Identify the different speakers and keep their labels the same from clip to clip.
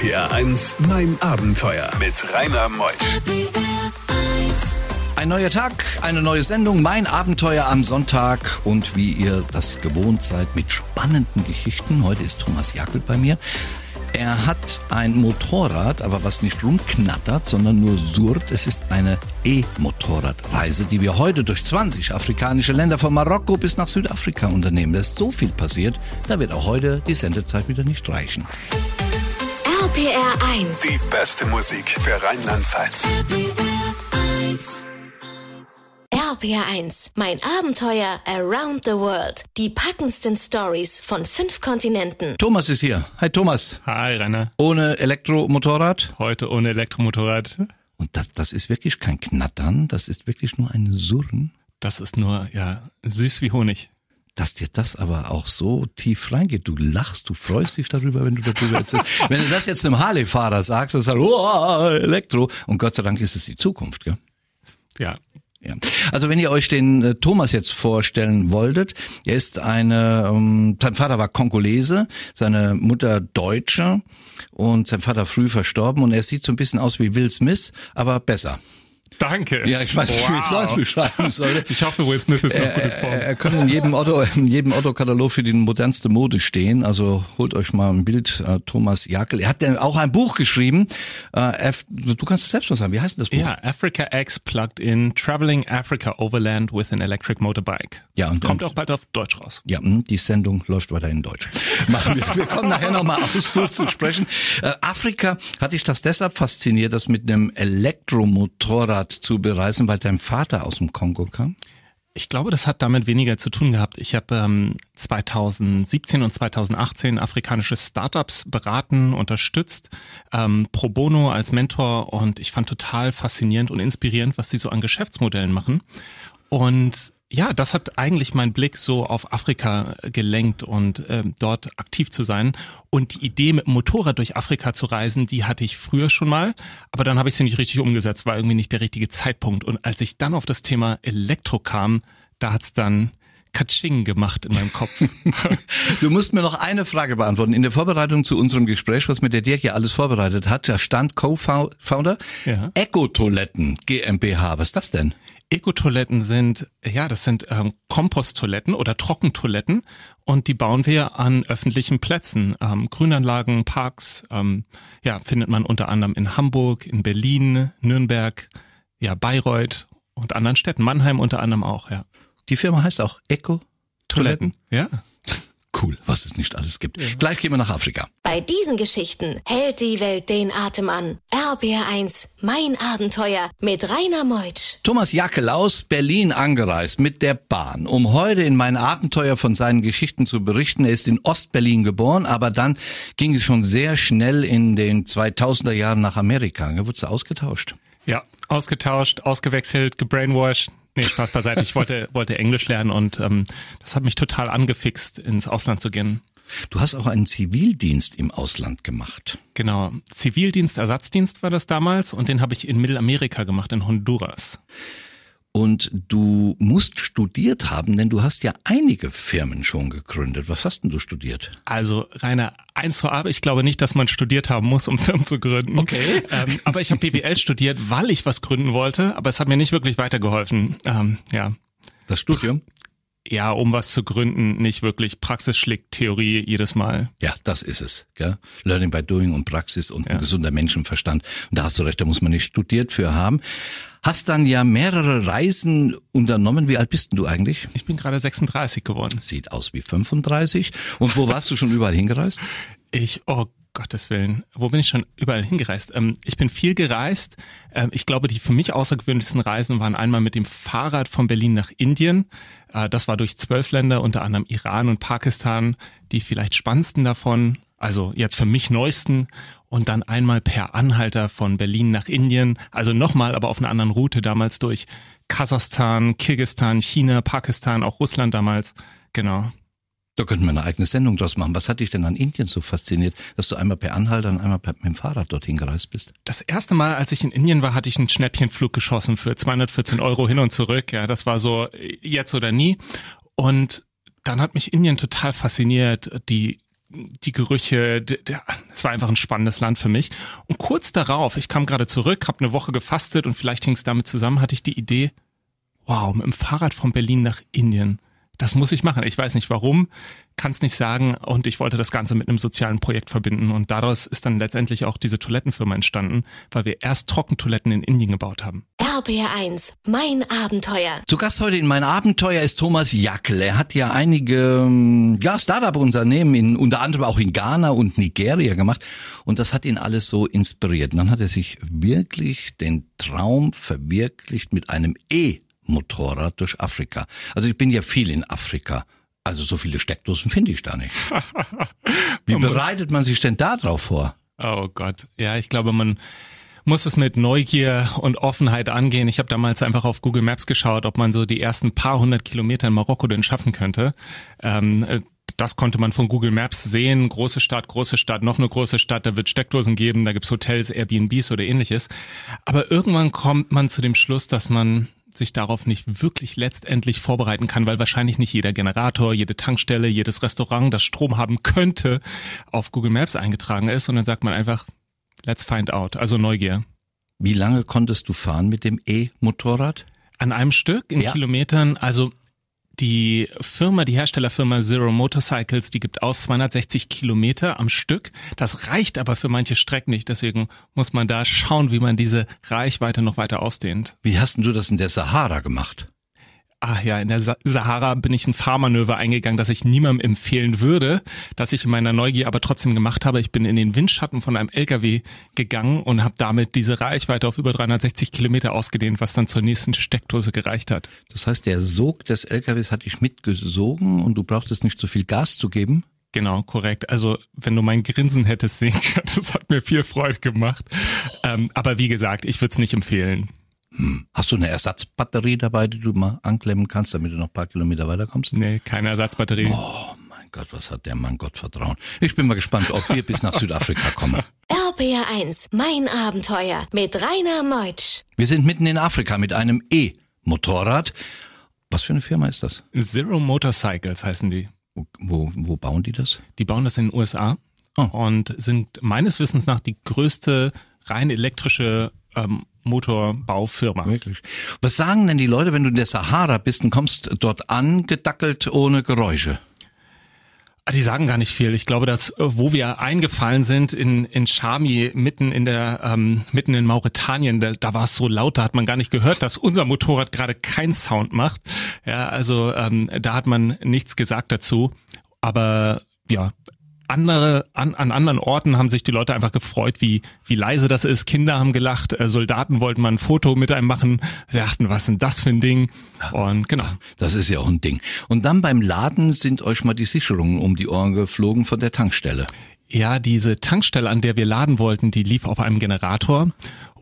Speaker 1: RPR 1, mein Abenteuer mit Rainer Meusch.
Speaker 2: Ein neuer Tag, eine neue Sendung, mein Abenteuer am Sonntag und wie ihr das gewohnt seid mit spannenden Geschichten. Heute ist Thomas Jackel bei mir. Er hat ein Motorrad, aber was nicht rumknattert, sondern nur surrt. Es ist eine E-Motorradreise, die wir heute durch 20 afrikanische Länder von Marokko bis nach Südafrika unternehmen. Da ist so viel passiert, da wird auch heute die Sendezeit wieder nicht reichen.
Speaker 3: RPR 1.
Speaker 1: Die beste Musik für Rheinland-Pfalz.
Speaker 3: RPR 1. Mein Abenteuer around the world. Die packendsten Stories von fünf Kontinenten.
Speaker 2: Thomas ist hier. Hi Thomas.
Speaker 4: Hi, Rainer.
Speaker 2: Ohne Elektromotorrad.
Speaker 4: Heute ohne Elektromotorrad.
Speaker 2: Und das, das ist wirklich kein Knattern, das ist wirklich nur ein Surren.
Speaker 4: Das ist nur, ja, süß wie Honig.
Speaker 2: Dass dir das aber auch so tief reingeht. Du lachst, du freust dich darüber, wenn du darüber erzählst. wenn du das jetzt einem Harley-Fahrer sagst, dann sagt oh, Elektro. Und Gott sei Dank ist es die Zukunft, gell?
Speaker 4: Ja,
Speaker 2: Ja. Also wenn ihr euch den äh, Thomas jetzt vorstellen wolltet, er ist eine, ähm, sein Vater war Kongolese, seine Mutter Deutsche und sein Vater früh verstorben und er sieht so ein bisschen aus wie Will Smith, aber besser.
Speaker 4: Danke.
Speaker 2: Ja, ich weiß nicht, wie ich es
Speaker 4: Wow.
Speaker 2: sonst beschreiben sollte.
Speaker 4: Ich hoffe, Will Smith ist noch gut in
Speaker 2: Er,
Speaker 4: Form.
Speaker 2: er kann in jedem Otto, in jedem Otto-Katalog für die modernste Mode stehen. Also holt euch mal ein Bild, äh, Thomas Jakel. Er hat ja auch ein Buch geschrieben. Äh, du kannst es selbst mal sagen. Wie heißt denn das Buch?
Speaker 4: Ja, Africa X Plugged In, Traveling Africa Overland with an Electric Motorbike.
Speaker 2: Ja, und-
Speaker 4: Kommt auch bald auf Deutsch raus.
Speaker 2: Ja, hm, die Sendung läuft weiter in Deutsch. Machen wir. wir kommen nachher nochmal aufs Buch zu sprechen. Äh, Afrika hat dich das deshalb fasziniert, das mit einem Elektromotorrad zu bereisen, weil dein Vater aus dem Kongo kam?
Speaker 4: Ich glaube, das hat damit weniger zu tun gehabt. Ich habe ähm, 2017 und 2018 afrikanische Startups beraten, unterstützt, ähm, pro bono als Mentor und ich fand total faszinierend und inspirierend, was sie so an Geschäftsmodellen machen. Und ja, das hat eigentlich meinen Blick so auf Afrika gelenkt und ähm, dort aktiv zu sein. Und die Idee, mit dem Motorrad durch Afrika zu reisen, die hatte ich früher schon mal, aber dann habe ich sie nicht richtig umgesetzt, war irgendwie nicht der richtige Zeitpunkt. Und als ich dann auf das Thema Elektro kam, da hat's dann Katsching gemacht in meinem Kopf.
Speaker 2: Du musst mir noch eine Frage beantworten. In der Vorbereitung zu unserem Gespräch, was mir der Dirk hier alles vorbereitet hat, da stand Co-Founder
Speaker 4: Ja.
Speaker 2: Eco-Toiletten GmbH. Was ist das denn?
Speaker 4: Ecotoiletten sind, ja, das sind ähm, Komposttoiletten oder Trockentoiletten und die bauen wir an öffentlichen Plätzen, ähm, Grünanlagen, Parks, ähm, ja, findet man unter anderem in Hamburg, in Berlin, Nürnberg, ja, Bayreuth und anderen Städten, Mannheim unter anderem auch, ja.
Speaker 2: Die Firma heißt auch Eco-Toiletten.
Speaker 4: Ja.
Speaker 2: Cool, was es nicht alles gibt. Gleich gehen wir nach Afrika.
Speaker 3: Bei diesen Geschichten hält die Welt den Atem an. RPR 1. Mein Abenteuer mit Rainer Meutsch.
Speaker 2: Thomas Jackel aus Berlin angereist mit der Bahn, um heute in mein Abenteuer von seinen Geschichten zu berichten. Er ist in Ostberlin geboren, aber dann ging es schon sehr schnell in den 2000er Jahren nach Amerika. Da wurde ausgetauscht.
Speaker 4: Ja, ausgetauscht, ausgewechselt, gebrainwashed. Nee, Spaß beiseite. Ich wollte, wollte Englisch lernen und ähm, das hat mich total angefixt, ins Ausland zu gehen.
Speaker 2: Du hast auch einen Zivildienst im Ausland gemacht.
Speaker 4: Genau. Zivildienst, Ersatzdienst war das damals und den habe ich in Mittelamerika gemacht, in Honduras.
Speaker 2: Und du musst studiert haben, denn du hast ja einige Firmen schon gegründet. Was hast denn du studiert?
Speaker 4: Also Rainer, eins vorab, ich glaube nicht, dass man studiert haben muss, um Firmen zu gründen.
Speaker 2: Okay.
Speaker 4: Ähm, aber ich habe BWL studiert, weil ich was gründen wollte, aber es hat mir nicht wirklich weitergeholfen. Ähm, ja.
Speaker 2: Das Studium?
Speaker 4: Ja, um was zu gründen, nicht wirklich. Praxis schlägt Theorie jedes Mal.
Speaker 2: Ja, das ist es. Gell? Learning by doing und Praxis und ein
Speaker 4: Ja.
Speaker 2: gesunder Menschenverstand. Und da hast du recht, da muss man nicht studiert für haben. Hast dann ja mehrere Reisen unternommen. Wie alt bist denn du eigentlich?
Speaker 4: Ich bin gerade 36 geworden.
Speaker 2: Sieht aus wie 35. Und wo warst du schon überall hingereist?
Speaker 4: Ich, oh Gottes Willen, wo bin ich schon überall hingereist? Ähm, ich bin viel gereist. Ähm, ich glaube, die für mich außergewöhnlichsten Reisen waren einmal mit dem Fahrrad von Berlin nach Indien. Äh, das war durch zwölf Länder, unter anderem Iran und Pakistan. Die vielleicht spannendsten davon, also jetzt für mich neuesten. Und dann einmal per Anhalter von Berlin nach Indien. Also nochmal, aber auf einer anderen Route damals durch Kasachstan, Kirgistan, China, Pakistan, auch Russland damals. Genau.
Speaker 2: Da könnten wir eine eigene Sendung draus machen. Was hat dich denn an Indien so fasziniert, dass du einmal per Anhalter und einmal per, mit dem Fahrrad dorthin gereist bist?
Speaker 4: Das erste Mal, als ich in Indien war, hatte ich einen Schnäppchenflug geschossen für 214 Euro hin und zurück. Ja, das war so äh, jetzt oder nie. Und dann hat mich Indien total fasziniert. Die die Gerüche, es war einfach ein spannendes Land für mich. Und kurz darauf, ich kam gerade zurück, habe eine Woche gefastet und vielleicht hing es damit zusammen, hatte ich die Idee, wow, mit dem Fahrrad von Berlin nach Indien das muss ich machen. Ich weiß nicht warum, kann es nicht sagen und ich wollte das Ganze mit einem sozialen Projekt verbinden und daraus ist dann letztendlich auch diese Toilettenfirma entstanden, weil wir erst Trockentoiletten in Indien gebaut haben.
Speaker 3: RBR1, mein Abenteuer.
Speaker 2: Zu Gast heute in mein Abenteuer ist Thomas Jackel. Er hat ja einige ähm, ja, Startup-Unternehmen in unter anderem auch in Ghana und Nigeria gemacht und das hat ihn alles so inspiriert. Und dann hat er sich wirklich den Traum verwirklicht mit einem E Motorrad durch Afrika. Also ich bin ja viel in Afrika. Also so viele Steckdosen finde ich da nicht. Wie bereitet man sich denn da drauf vor?
Speaker 4: Oh Gott, ja, ich glaube, man muss es mit Neugier und Offenheit angehen. Ich habe damals einfach auf Google Maps geschaut, ob man so die ersten paar hundert Kilometer in Marokko denn schaffen könnte. Ähm, das konnte man von Google Maps sehen. Große Stadt, große Stadt, noch eine große Stadt, da wird Steckdosen geben, da gibt's Hotels, Airbnbs oder ähnliches. Aber irgendwann kommt man zu dem Schluss, dass man sich darauf nicht wirklich letztendlich vorbereiten kann, weil wahrscheinlich nicht jeder Generator, jede Tankstelle, jedes Restaurant, das Strom haben könnte, auf Google Maps eingetragen ist. Und dann sagt man einfach, let's find out. Also Neugier.
Speaker 2: Wie lange konntest du fahren mit dem E-Motorrad?
Speaker 4: An einem Stück in ja. Kilometern. Also die Firma, die Herstellerfirma Zero Motorcycles, die gibt aus 260 Kilometer am Stück. Das reicht aber für manche Strecken nicht. Deswegen muss man da schauen, wie man diese Reichweite noch weiter ausdehnt.
Speaker 2: Wie hast denn du das in der Sahara gemacht?
Speaker 4: Ach ja, in der Sahara bin ich ein Fahrmanöver eingegangen, das ich niemandem empfehlen würde, das ich in meiner Neugier aber trotzdem gemacht habe. Ich bin in den Windschatten von einem LKW gegangen und habe damit diese Reichweite auf über 360 Kilometer ausgedehnt, was dann zur nächsten Steckdose gereicht hat.
Speaker 2: Das heißt, der Sog des LKWs hat dich mitgesogen und du brauchtest nicht so viel Gas zu geben?
Speaker 4: Genau, korrekt. Also wenn du mein Grinsen hättest sehen können, das hat mir viel Freude gemacht. Ähm, aber wie gesagt, ich würde es nicht empfehlen.
Speaker 2: Hm. Hast du eine Ersatzbatterie dabei, die du mal anklemmen kannst, damit du noch ein paar Kilometer weiterkommst?
Speaker 4: Nee, keine Ersatzbatterie.
Speaker 2: Oh mein Gott, was hat der Mann Gott vertrauen. Ich bin mal gespannt, ob wir bis nach Südafrika kommen.
Speaker 3: RPR1, mein Abenteuer mit Rainer Meutsch.
Speaker 2: Wir sind mitten in Afrika mit einem E-Motorrad. Was für eine Firma ist das?
Speaker 4: Zero Motorcycles heißen die.
Speaker 2: Wo, wo, wo bauen die das?
Speaker 4: Die bauen das in den USA oh. und sind meines Wissens nach die größte rein elektrische ähm, Motorbaufirma.
Speaker 2: Wirklich. Was sagen denn die Leute, wenn du in der Sahara bist und kommst dort an, gedackelt ohne Geräusche?
Speaker 4: Ah, die sagen gar nicht viel. Ich glaube, dass äh, wo wir eingefallen sind in in Chami mitten in der ähm, mitten in Mauretanien, da, da war es so laut, da hat man gar nicht gehört, dass unser Motorrad gerade keinen Sound macht. Ja, also ähm, da hat man nichts gesagt dazu. Aber ja, andere, an, an anderen Orten haben sich die Leute einfach gefreut, wie, wie leise das ist. Kinder haben gelacht, äh, Soldaten wollten mal ein Foto mit einem machen. Sie dachten, was ist denn das für ein Ding? Und genau.
Speaker 2: Das ist ja auch ein Ding. Und dann beim Laden sind euch mal die Sicherungen um die Ohren geflogen von der Tankstelle.
Speaker 4: Ja, diese Tankstelle, an der wir laden wollten, die lief auf einem Generator.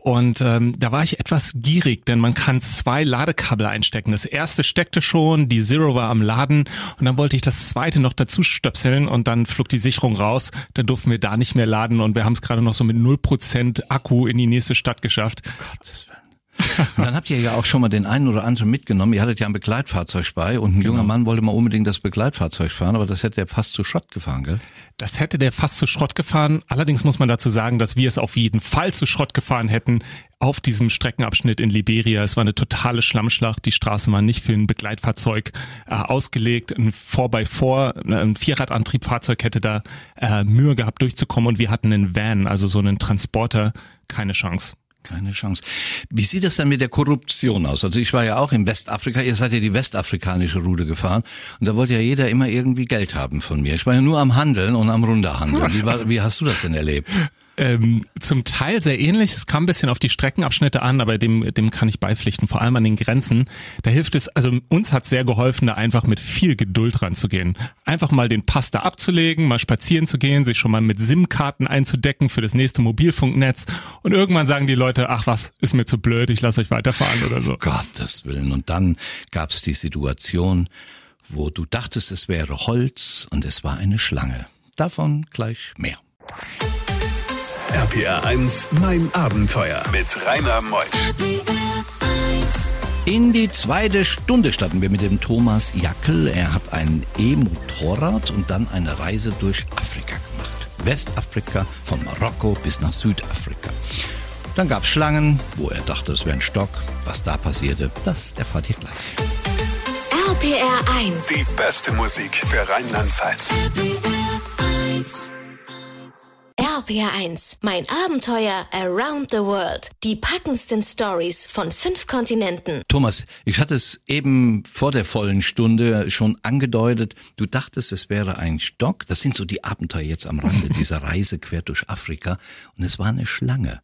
Speaker 4: Und ähm, da war ich etwas gierig, denn man kann zwei Ladekabel einstecken. Das erste steckte schon, die Zero war am Laden und dann wollte ich das zweite noch dazu stöpseln und dann flog die Sicherung raus. Dann durften wir da nicht mehr laden und wir haben es gerade noch so mit 0% Akku in die nächste Stadt geschafft. Gottes
Speaker 2: Dann habt ihr ja auch schon mal den einen oder anderen mitgenommen. Ihr hattet ja ein Begleitfahrzeug bei und ein genau. junger Mann wollte mal unbedingt das Begleitfahrzeug fahren, aber das hätte er fast zu Schrott gefahren, gell?
Speaker 4: Das hätte der fast zu Schrott gefahren. Allerdings muss man dazu sagen, dass wir es auf jeden Fall zu Schrott gefahren hätten auf diesem Streckenabschnitt in Liberia. Es war eine totale Schlammschlacht. Die Straße war nicht für ein Begleitfahrzeug äh, ausgelegt. Ein 4x4, ein Vierradantriebfahrzeug hätte da äh, Mühe gehabt durchzukommen und wir hatten einen Van, also so einen Transporter. Keine Chance.
Speaker 2: Keine Chance. Wie sieht es dann mit der Korruption aus? Also ich war ja auch in Westafrika, ihr seid ja die westafrikanische Route gefahren und da wollte ja jeder immer irgendwie Geld haben von mir. Ich war ja nur am Handeln und am Runterhandeln. Wie, war, wie hast du das denn erlebt?
Speaker 4: Ähm, zum Teil sehr ähnlich. Es kam ein bisschen auf die Streckenabschnitte an, aber dem, dem kann ich beipflichten, vor allem an den Grenzen. Da hilft es, also uns hat sehr geholfen, da einfach mit viel Geduld ranzugehen. Einfach mal den Pass da abzulegen, mal spazieren zu gehen, sich schon mal mit SIM-Karten einzudecken für das nächste Mobilfunknetz und irgendwann sagen die Leute, ach was, ist mir zu blöd, ich lasse euch weiterfahren oder so.
Speaker 2: Gottes Willen. Und dann gab es die Situation, wo du dachtest, es wäre Holz und es war eine Schlange. Davon gleich mehr.
Speaker 1: RPR 1, mein Abenteuer mit Rainer Meusch.
Speaker 2: In die zweite Stunde starten wir mit dem Thomas Jackel. Er hat ein E-Motorrad und dann eine Reise durch Afrika gemacht. Westafrika, von Marokko bis nach Südafrika. Dann gab es Schlangen, wo er dachte, es wäre ein Stock. Was da passierte, das erfahrt ihr gleich.
Speaker 3: RPR 1.
Speaker 1: Die beste Musik für Rheinland-Pfalz.
Speaker 3: RPR 1. Mein Abenteuer around the world. Die packendsten Stories von fünf Kontinenten.
Speaker 2: Thomas, ich hatte es eben vor der vollen Stunde schon angedeutet. Du dachtest, es wäre ein Stock. Das sind so die Abenteuer jetzt am Rande dieser Reise quer durch Afrika. Und es war eine Schlange.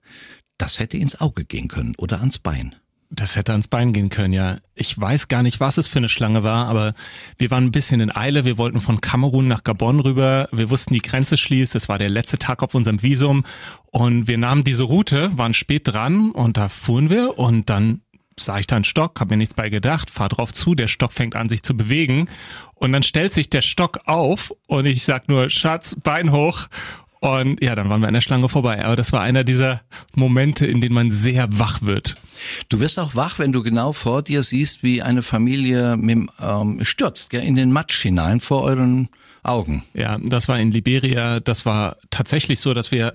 Speaker 2: Das hätte ins Auge gehen können oder ans Bein.
Speaker 4: Das hätte ans Bein gehen können, ja. Ich weiß gar nicht, was es für eine Schlange war, aber wir waren ein bisschen in Eile. Wir wollten von Kamerun nach Gabon rüber. Wir wussten, die Grenze schließt. Es war der letzte Tag auf unserem Visum. Und wir nahmen diese Route, waren spät dran und da fuhren wir und dann sah ich da einen Stock, habe mir nichts bei gedacht, fahr drauf zu, der Stock fängt an sich zu bewegen und dann stellt sich der Stock auf und ich sag nur Schatz, Bein hoch und ja, dann waren wir an der Schlange vorbei. Aber das war einer dieser Momente, in denen man sehr wach wird.
Speaker 2: Du wirst auch wach, wenn du genau vor dir siehst, wie eine Familie mit, ähm, stürzt gell, in den Matsch hinein vor euren Augen.
Speaker 4: Ja, das war in Liberia. Das war tatsächlich so, dass wir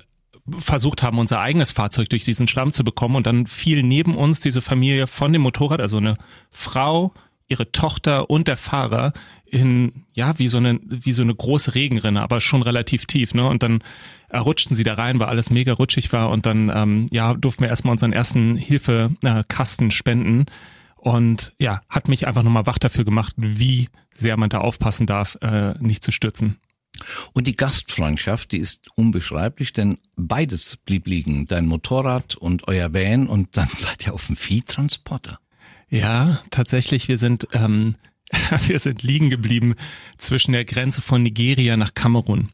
Speaker 4: versucht haben, unser eigenes Fahrzeug durch diesen Schlamm zu bekommen. Und dann fiel neben uns diese Familie von dem Motorrad, also eine Frau, ihre Tochter und der Fahrer in, ja, wie so eine, wie so eine große Regenrinne, aber schon relativ tief, ne? Und dann rutschten sie da rein, weil alles mega rutschig war und dann, ähm, ja, durften wir erstmal unseren ersten Hilfekasten spenden. Und ja, hat mich einfach nochmal wach dafür gemacht, wie sehr man da aufpassen darf, äh, nicht zu stürzen.
Speaker 2: Und die Gastfreundschaft, die ist unbeschreiblich, denn beides blieb liegen. Dein Motorrad und euer Van und dann seid ihr auf dem Viehtransporter.
Speaker 4: Ja, tatsächlich, wir sind, ähm, wir sind liegen geblieben zwischen der Grenze von Nigeria nach Kamerun.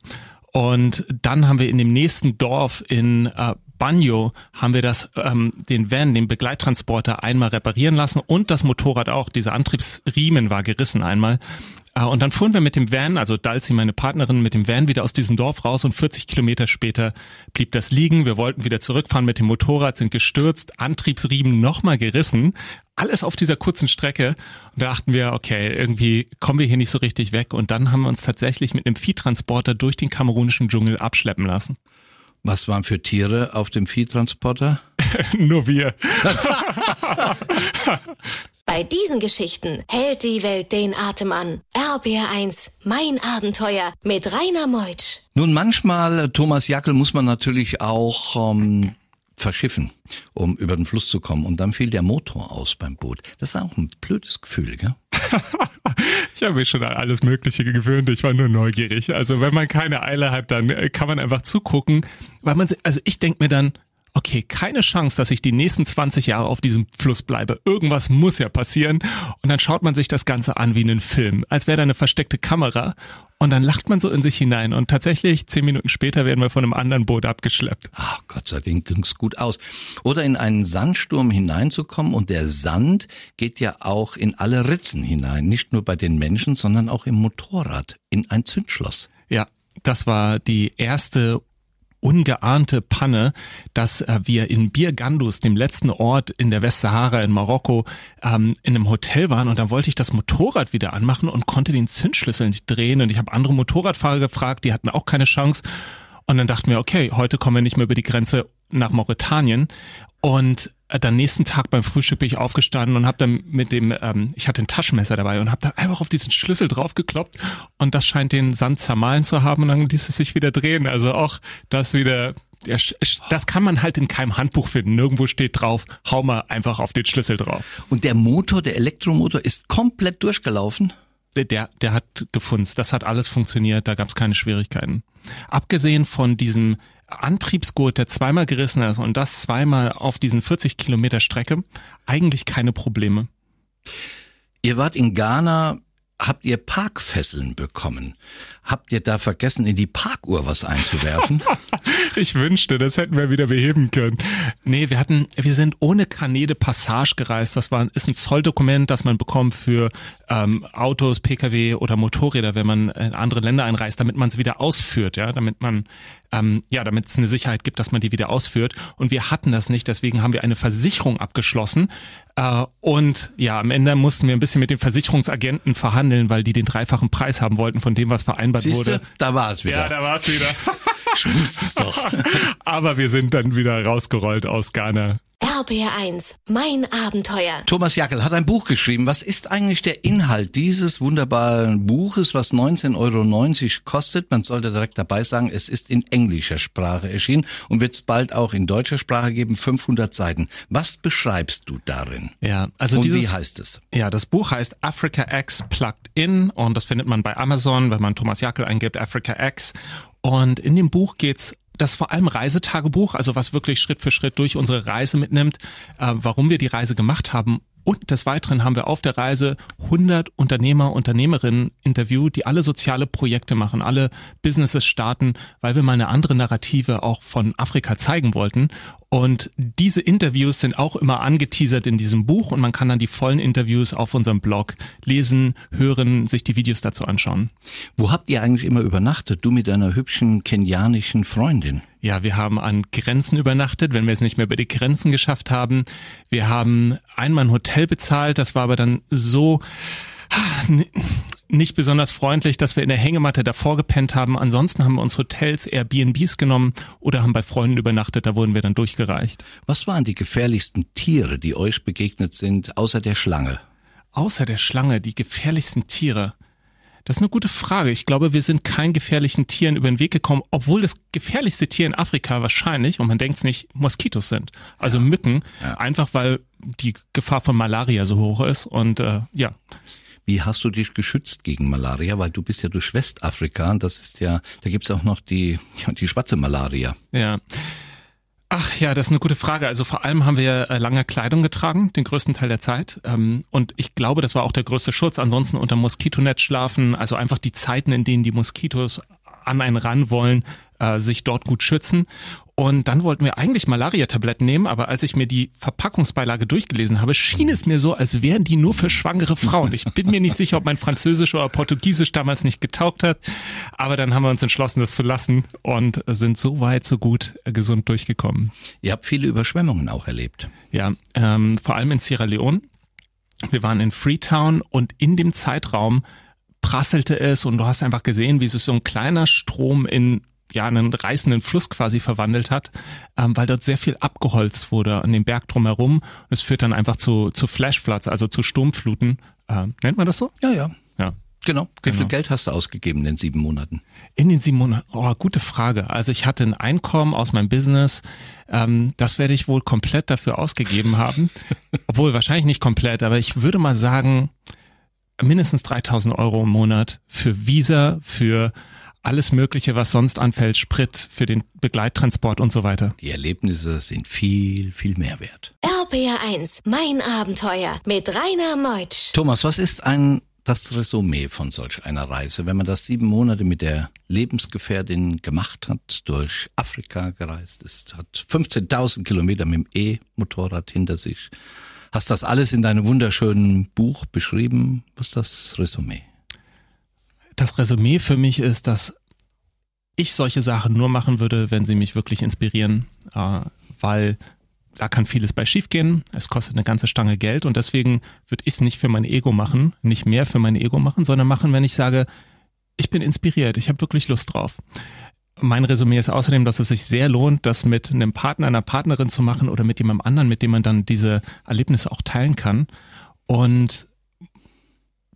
Speaker 4: Und dann haben wir in dem nächsten Dorf in äh, Banjo haben wir das, ähm, den Van, den Begleittransporter einmal reparieren lassen und das Motorrad auch. Dieser Antriebsriemen war gerissen einmal. Äh, und dann fuhren wir mit dem Van, also Dalzi, meine Partnerin, mit dem Van wieder aus diesem Dorf raus und 40 Kilometer später blieb das liegen. Wir wollten wieder zurückfahren mit dem Motorrad, sind gestürzt, Antriebsriemen nochmal gerissen. Alles auf dieser kurzen Strecke. Und da dachten wir, okay, irgendwie kommen wir hier nicht so richtig weg. Und dann haben wir uns tatsächlich mit einem Viehtransporter durch den kamerunischen Dschungel abschleppen lassen.
Speaker 2: Was waren für Tiere auf dem Viehtransporter?
Speaker 4: Nur wir.
Speaker 3: Bei diesen Geschichten hält die Welt den Atem an. RBR1, mein Abenteuer mit Rainer Meutsch.
Speaker 2: Nun, manchmal, Thomas Jackel, muss man natürlich auch ähm, verschiffen, um über den Fluss zu kommen. Und dann fiel der Motor aus beim Boot. Das ist auch ein blödes Gefühl, gell?
Speaker 4: ich habe mich schon an alles Mögliche gewöhnt. Ich war nur neugierig. Also wenn man keine Eile hat, dann äh, kann man einfach zugucken, weil man, also ich denke mir dann, okay, keine Chance, dass ich die nächsten 20 Jahre auf diesem Fluss bleibe. Irgendwas muss ja passieren. Und dann schaut man sich das Ganze an wie einen Film, als wäre da eine versteckte Kamera. Und dann lacht man so in sich hinein. Und tatsächlich, zehn Minuten später werden wir von einem anderen Boot abgeschleppt.
Speaker 2: Ach, Gott sei Dank ging's gut aus. Oder in einen Sandsturm hineinzukommen. Und der Sand geht ja auch in alle Ritzen hinein. Nicht nur bei den Menschen, sondern auch im Motorrad. In ein Zündschloss.
Speaker 4: Ja, das war die erste ungeahnte Panne, dass äh, wir in Bir Gandus, dem letzten Ort in der Westsahara in Marokko, ähm, in einem Hotel waren und dann wollte ich das Motorrad wieder anmachen und konnte den Zündschlüssel nicht drehen und ich habe andere Motorradfahrer gefragt, die hatten auch keine Chance. Und dann dachten wir, okay, heute kommen wir nicht mehr über die Grenze nach Mauretanien. Und dann nächsten Tag beim Frühstück bin ich aufgestanden und habe dann mit dem, ähm, ich hatte ein Taschenmesser dabei und habe dann einfach auf diesen Schlüssel draufgekloppt und das scheint den Sand zermahlen zu haben und dann ließ es sich wieder drehen. Also auch das wieder, das kann man halt in keinem Handbuch finden. Nirgendwo steht drauf, hau mal einfach auf den Schlüssel drauf.
Speaker 2: Und der Motor, der Elektromotor ist komplett durchgelaufen?
Speaker 4: Der, der hat gefunzt. Das hat alles funktioniert. Da gab es keine Schwierigkeiten. Abgesehen von diesem Antriebsgurt, der zweimal gerissen ist und das zweimal auf diesen 40 Kilometer Strecke, eigentlich keine Probleme.
Speaker 2: Ihr wart in Ghana habt ihr Parkfesseln bekommen? Habt ihr da vergessen, in die Parkuhr was einzuwerfen?
Speaker 4: ich wünschte, das hätten wir wieder beheben können. Nee, wir hatten, wir sind ohne Kanäle Passage gereist. Das war, ist ein Zolldokument, das man bekommt für ähm, Autos, Pkw oder Motorräder, wenn man in andere Länder einreist, damit man es wieder ausführt, ja, damit man ähm, ja, damit es eine Sicherheit gibt, dass man die wieder ausführt. Und wir hatten das nicht, deswegen haben wir eine Versicherung abgeschlossen. Äh, und ja, am Ende mussten wir ein bisschen mit den Versicherungsagenten verhandeln, weil die den dreifachen Preis haben wollten von dem, was vereinbart
Speaker 2: Siehste,
Speaker 4: wurde.
Speaker 2: Da war es wieder.
Speaker 4: Ja, da war es wieder.
Speaker 2: ich wusste es doch.
Speaker 4: Aber wir sind dann wieder rausgerollt aus Ghana.
Speaker 3: RBR1, mein Abenteuer.
Speaker 2: Thomas Jackel hat ein Buch geschrieben. Was ist eigentlich der Inhalt dieses wunderbaren Buches, was 19,90 Euro kostet? Man sollte direkt dabei sagen, es ist in englischer Sprache erschienen und wird es bald auch in deutscher Sprache geben, 500 Seiten. Was beschreibst du darin?
Speaker 4: Ja, also
Speaker 2: und
Speaker 4: dieses,
Speaker 2: wie heißt es?
Speaker 4: Ja, das Buch heißt Africa X Plugged In und das findet man bei Amazon, wenn man Thomas Jackel eingibt, Africa X. Und in dem Buch geht's das vor allem Reisetagebuch, also was wirklich Schritt für Schritt durch unsere Reise mitnimmt, äh, warum wir die Reise gemacht haben. Und des Weiteren haben wir auf der Reise 100 Unternehmer, Unternehmerinnen interviewt, die alle soziale Projekte machen, alle Businesses starten, weil wir mal eine andere Narrative auch von Afrika zeigen wollten. Und diese Interviews sind auch immer angeteasert in diesem Buch und man kann dann die vollen Interviews auf unserem Blog lesen, hören, sich die Videos dazu anschauen.
Speaker 2: Wo habt ihr eigentlich immer übernachtet? Du mit deiner hübschen kenianischen Freundin?
Speaker 4: Ja, wir haben an Grenzen übernachtet, wenn wir es nicht mehr über die Grenzen geschafft haben. Wir haben einmal ein Hotel bezahlt, das war aber dann so nicht besonders freundlich, dass wir in der Hängematte davor gepennt haben. Ansonsten haben wir uns Hotels, Airbnbs genommen oder haben bei Freunden übernachtet, da wurden wir dann durchgereicht.
Speaker 2: Was waren die gefährlichsten Tiere, die euch begegnet sind, außer der Schlange?
Speaker 4: Außer der Schlange, die gefährlichsten Tiere. Das ist eine gute Frage. Ich glaube, wir sind keinen gefährlichen Tieren über den Weg gekommen, obwohl das gefährlichste Tier in Afrika wahrscheinlich, und man denkt es nicht, Moskitos sind. Also ja. Mücken, ja. einfach weil die Gefahr von Malaria so hoch ist. Und äh, ja.
Speaker 2: Wie hast du dich geschützt gegen Malaria? Weil du bist ja durch Westafrika und das ist ja, da gibt's auch noch die, die schwarze Malaria.
Speaker 4: Ja. Ach ja, das ist eine gute Frage. Also vor allem haben wir äh, lange Kleidung getragen, den größten Teil der Zeit. Ähm, und ich glaube, das war auch der größte Schutz. Ansonsten unter Moskitonetz schlafen, also einfach die Zeiten, in denen die Moskitos an einen ran wollen, äh, sich dort gut schützen. Und dann wollten wir eigentlich Malaria-Tabletten nehmen, aber als ich mir die Verpackungsbeilage durchgelesen habe, schien es mir so, als wären die nur für schwangere Frauen. Ich bin mir nicht sicher, ob mein Französisch oder Portugiesisch damals nicht getaugt hat, aber dann haben wir uns entschlossen, das zu lassen und sind so weit, so gut gesund durchgekommen.
Speaker 2: Ihr habt viele Überschwemmungen auch erlebt.
Speaker 4: Ja, ähm, vor allem in Sierra Leone. Wir waren in Freetown und in dem Zeitraum prasselte es und du hast einfach gesehen, wie es so ein kleiner Strom in ja einen reißenden Fluss quasi verwandelt hat, ähm, weil dort sehr viel abgeholzt wurde an dem Berg drumherum. Und es führt dann einfach zu, zu Flashfloods, also zu Sturmfluten. Äh, nennt man das so?
Speaker 2: Ja, ja.
Speaker 4: Ja.
Speaker 2: Genau. Wie genau. viel Geld hast du ausgegeben in den sieben Monaten?
Speaker 4: In den sieben Monaten? Oh, gute Frage. Also ich hatte ein Einkommen aus meinem Business. Ähm, das werde ich wohl komplett dafür ausgegeben haben. Obwohl wahrscheinlich nicht komplett, aber ich würde mal sagen, mindestens 3000 Euro im Monat für Visa, für alles Mögliche, was sonst anfällt, Sprit für den Begleittransport und so weiter.
Speaker 2: Die Erlebnisse sind viel, viel mehr wert.
Speaker 3: RPR1, mein Abenteuer mit Rainer Meutsch.
Speaker 2: Thomas, was ist ein das Resümee von solch einer Reise, wenn man das sieben Monate mit der Lebensgefährtin gemacht hat, durch Afrika gereist ist, hat 15.000 Kilometer mit dem E-Motorrad hinter sich, hast das alles in deinem wunderschönen Buch beschrieben. Was ist das Resümee?
Speaker 4: Das Resümee für mich ist, dass ich solche Sachen nur machen würde, wenn sie mich wirklich inspirieren, äh, weil da kann vieles bei schiefgehen. Es kostet eine ganze Stange Geld und deswegen würde ich es nicht für mein Ego machen, nicht mehr für mein Ego machen, sondern machen, wenn ich sage, ich bin inspiriert, ich habe wirklich Lust drauf. Mein Resümee ist außerdem, dass es sich sehr lohnt, das mit einem Partner, einer Partnerin zu machen oder mit jemandem anderen, mit dem man dann diese Erlebnisse auch teilen kann. Und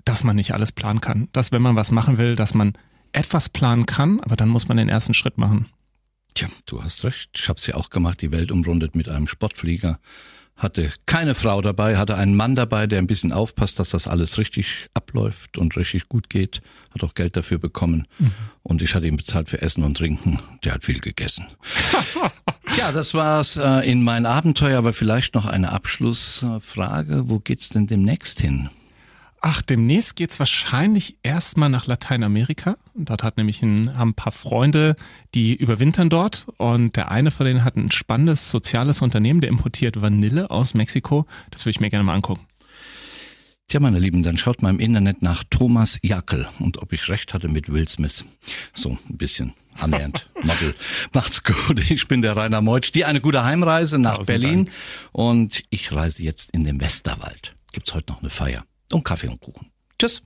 Speaker 4: dass man nicht alles planen kann. Dass wenn man was machen will, dass man etwas planen kann, aber dann muss man den ersten Schritt machen.
Speaker 2: Tja, du hast recht. Ich habe es ja auch gemacht, die Welt umrundet mit einem Sportflieger. Hatte keine Frau dabei, hatte einen Mann dabei, der ein bisschen aufpasst, dass das alles richtig abläuft und richtig gut geht. Hat auch Geld dafür bekommen. Mhm. Und ich hatte ihn bezahlt für Essen und Trinken. Der hat viel gegessen. ja, das war's äh, in mein Abenteuer, aber vielleicht noch eine Abschlussfrage. Wo geht's denn demnächst hin?
Speaker 4: Ach, demnächst geht's wahrscheinlich erstmal nach Lateinamerika. Dort hat nämlich ein, haben ein paar Freunde, die überwintern dort. Und der eine von denen hat ein spannendes soziales Unternehmen, der importiert Vanille aus Mexiko. Das würde ich mir gerne mal angucken.
Speaker 2: Tja, meine Lieben, dann schaut mal im Internet nach Thomas Jackel und ob ich recht hatte mit Will Smith. So, ein bisschen. annähernd Model. Macht's gut. Ich bin der Rainer Meutsch. Dir eine gute Heimreise nach
Speaker 4: Tausend
Speaker 2: Berlin.
Speaker 4: Dank.
Speaker 2: Und ich reise jetzt in den Westerwald. Gibt's heute noch eine Feier. Und Kaffee und Kuchen. Tschüss.